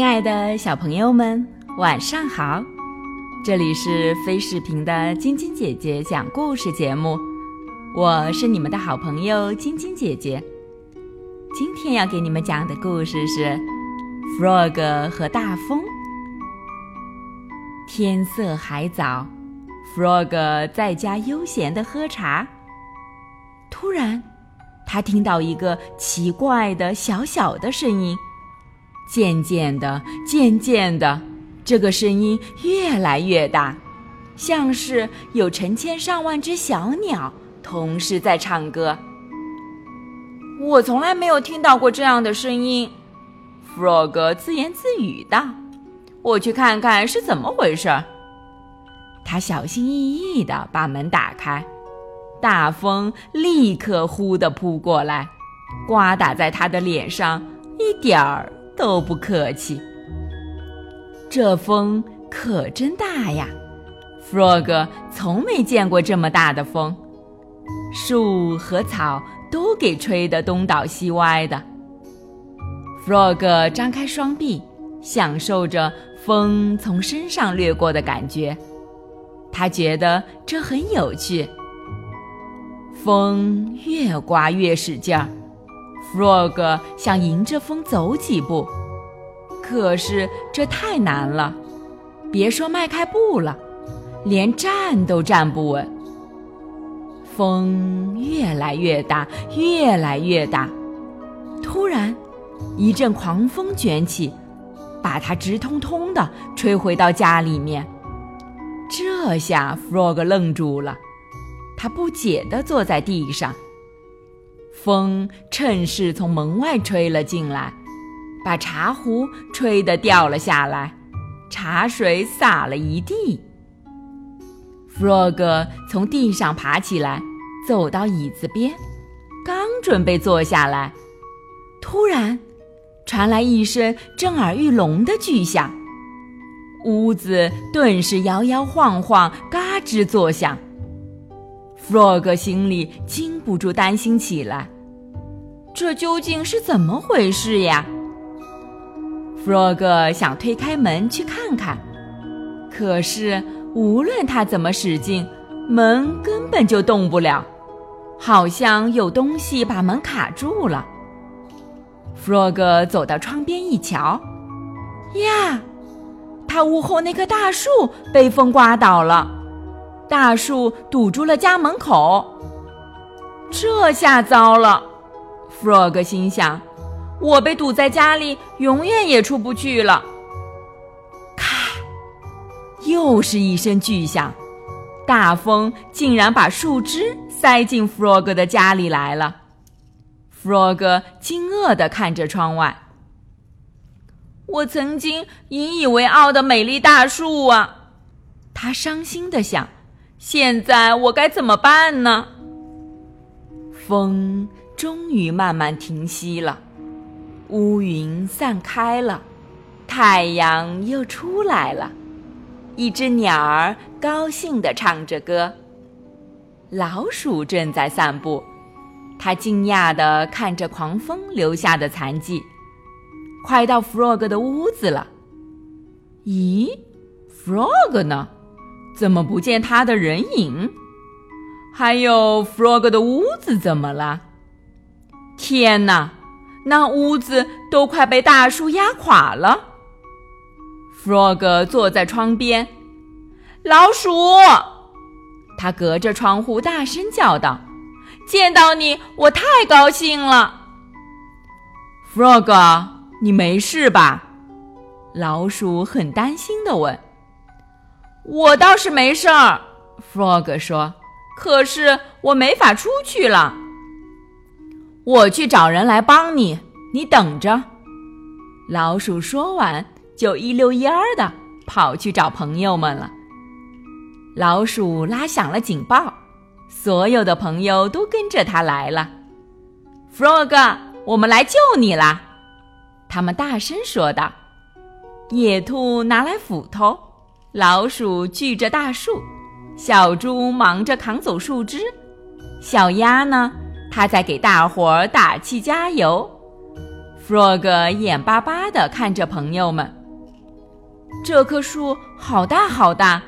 亲爱的小朋友们，晚上好！这里是飞视频的晶晶姐姐讲故事节目，我是你们的好朋友晶晶姐姐。今天要给你们讲的故事是《Frog 和大风》。天色还早，Frog 在家悠闲的喝茶。突然，他听到一个奇怪的小小的声音。渐渐的，渐渐的，这个声音越来越大，像是有成千上万只小鸟同时在唱歌。我从来没有听到过这样的声音，Frog 自言自语道：“我去看看是怎么回事。”他小心翼翼地把门打开，大风立刻呼地扑过来，刮打在他的脸上，一点儿。都不客气，这风可真大呀！Frog 从没见过这么大的风，树和草都给吹得东倒西歪的。Frog 张开双臂，享受着风从身上掠过的感觉，他觉得这很有趣。风越刮越使劲儿。Frog 想迎着风走几步，可是这太难了，别说迈开步了，连站都站不稳。风越来越大，越来越大，突然，一阵狂风卷起，把它直通通的吹回到家里面。这下 Frog 愣住了，他不解地坐在地上。风趁势从门外吹了进来，把茶壶吹得掉了下来，茶水洒了一地。Frog 从地上爬起来，走到椅子边，刚准备坐下来，突然传来一声震耳欲聋的巨响，屋子顿时摇摇晃晃，嘎吱作响。Frog 心里禁不住担心起来，这究竟是怎么回事呀？Frog 想推开门去看看，可是无论他怎么使劲，门根本就动不了，好像有东西把门卡住了。Frog 走到窗边一瞧，呀，他屋后那棵大树被风刮倒了。大树堵住了家门口，这下糟了。Frog 心想：“我被堵在家里，永远也出不去了。”咔！又是一声巨响，大风竟然把树枝塞进 Frog 的家里来了。Frog 惊愕地看着窗外，我曾经引以为傲的美丽大树啊！他伤心地想。现在我该怎么办呢？风终于慢慢停息了，乌云散开了，太阳又出来了。一只鸟儿高兴地唱着歌。老鼠正在散步，它惊讶地看着狂风留下的残迹。快到 Frog 的屋子了。咦，Frog 呢？怎么不见他的人影？还有 Frog 的屋子怎么了？天哪，那屋子都快被大树压垮了。Frog 坐在窗边，老鼠，他隔着窗户大声叫道：“见到你，我太高兴了。”Frog，你没事吧？老鼠很担心的问。我倒是没事儿，Frog 说。可是我没法出去了。我去找人来帮你，你等着。老鼠说完，就一溜烟儿的跑去找朋友们了。老鼠拉响了警报，所有的朋友都跟着他来了。Frog，我们来救你啦！他们大声说道。野兔拿来斧头。老鼠锯着大树，小猪忙着扛走树枝，小鸭呢，它在给大伙儿打气加油。Frog 眼巴巴地看着朋友们。这棵树好大好大，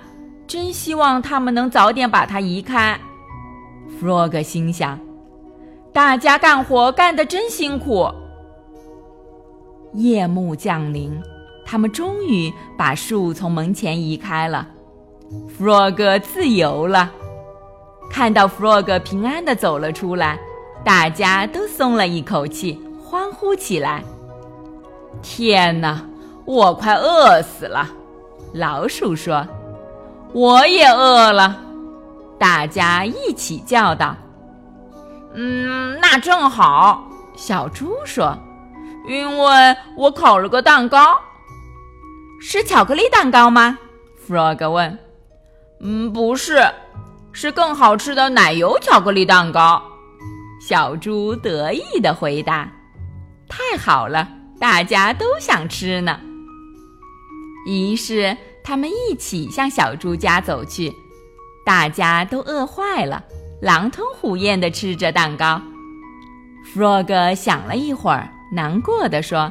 真希望他们能早点把它移开。Frog 心想：“大家干活干得真辛苦。”夜幕降临，他们终于把树从门前移开了。Frog 自由了。看到 Frog 平安地走了出来，大家都松了一口气，欢呼起来。天哪！我快饿死了，老鼠说：“我也饿了。”大家一起叫道：“嗯，那正好。”小猪说：“因为我烤了个蛋糕，是巧克力蛋糕吗？”Frog 问。“嗯，不是，是更好吃的奶油巧克力蛋糕。”小猪得意地回答。“太好了，大家都想吃呢。”于是，他们一起向小猪家走去。大家都饿坏了，狼吞虎咽地吃着蛋糕。Frog 想了一会儿，难过的说：“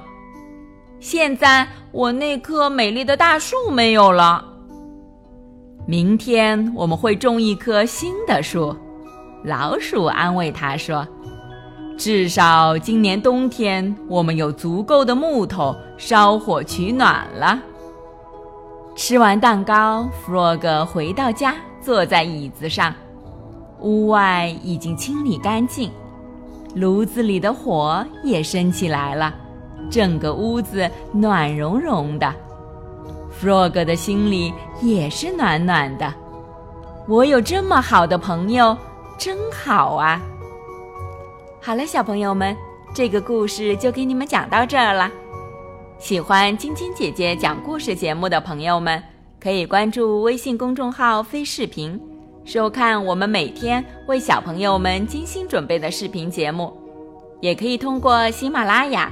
现在我那棵美丽的大树没有了。明天我们会种一棵新的树。”老鼠安慰他说：“至少今年冬天我们有足够的木头烧火取暖了。”吃完蛋糕，Frog 回到家，坐在椅子上。屋外已经清理干净，炉子里的火也升起来了，整个屋子暖融融的。Frog 的心里也是暖暖的。我有这么好的朋友，真好啊！好了，小朋友们，这个故事就给你们讲到这儿了。喜欢晶晶姐姐讲故事节目的朋友们，可以关注微信公众号“飞视频”，收看我们每天为小朋友们精心准备的视频节目。也可以通过喜马拉雅